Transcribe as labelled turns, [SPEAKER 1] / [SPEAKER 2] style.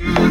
[SPEAKER 1] Mm-hmm.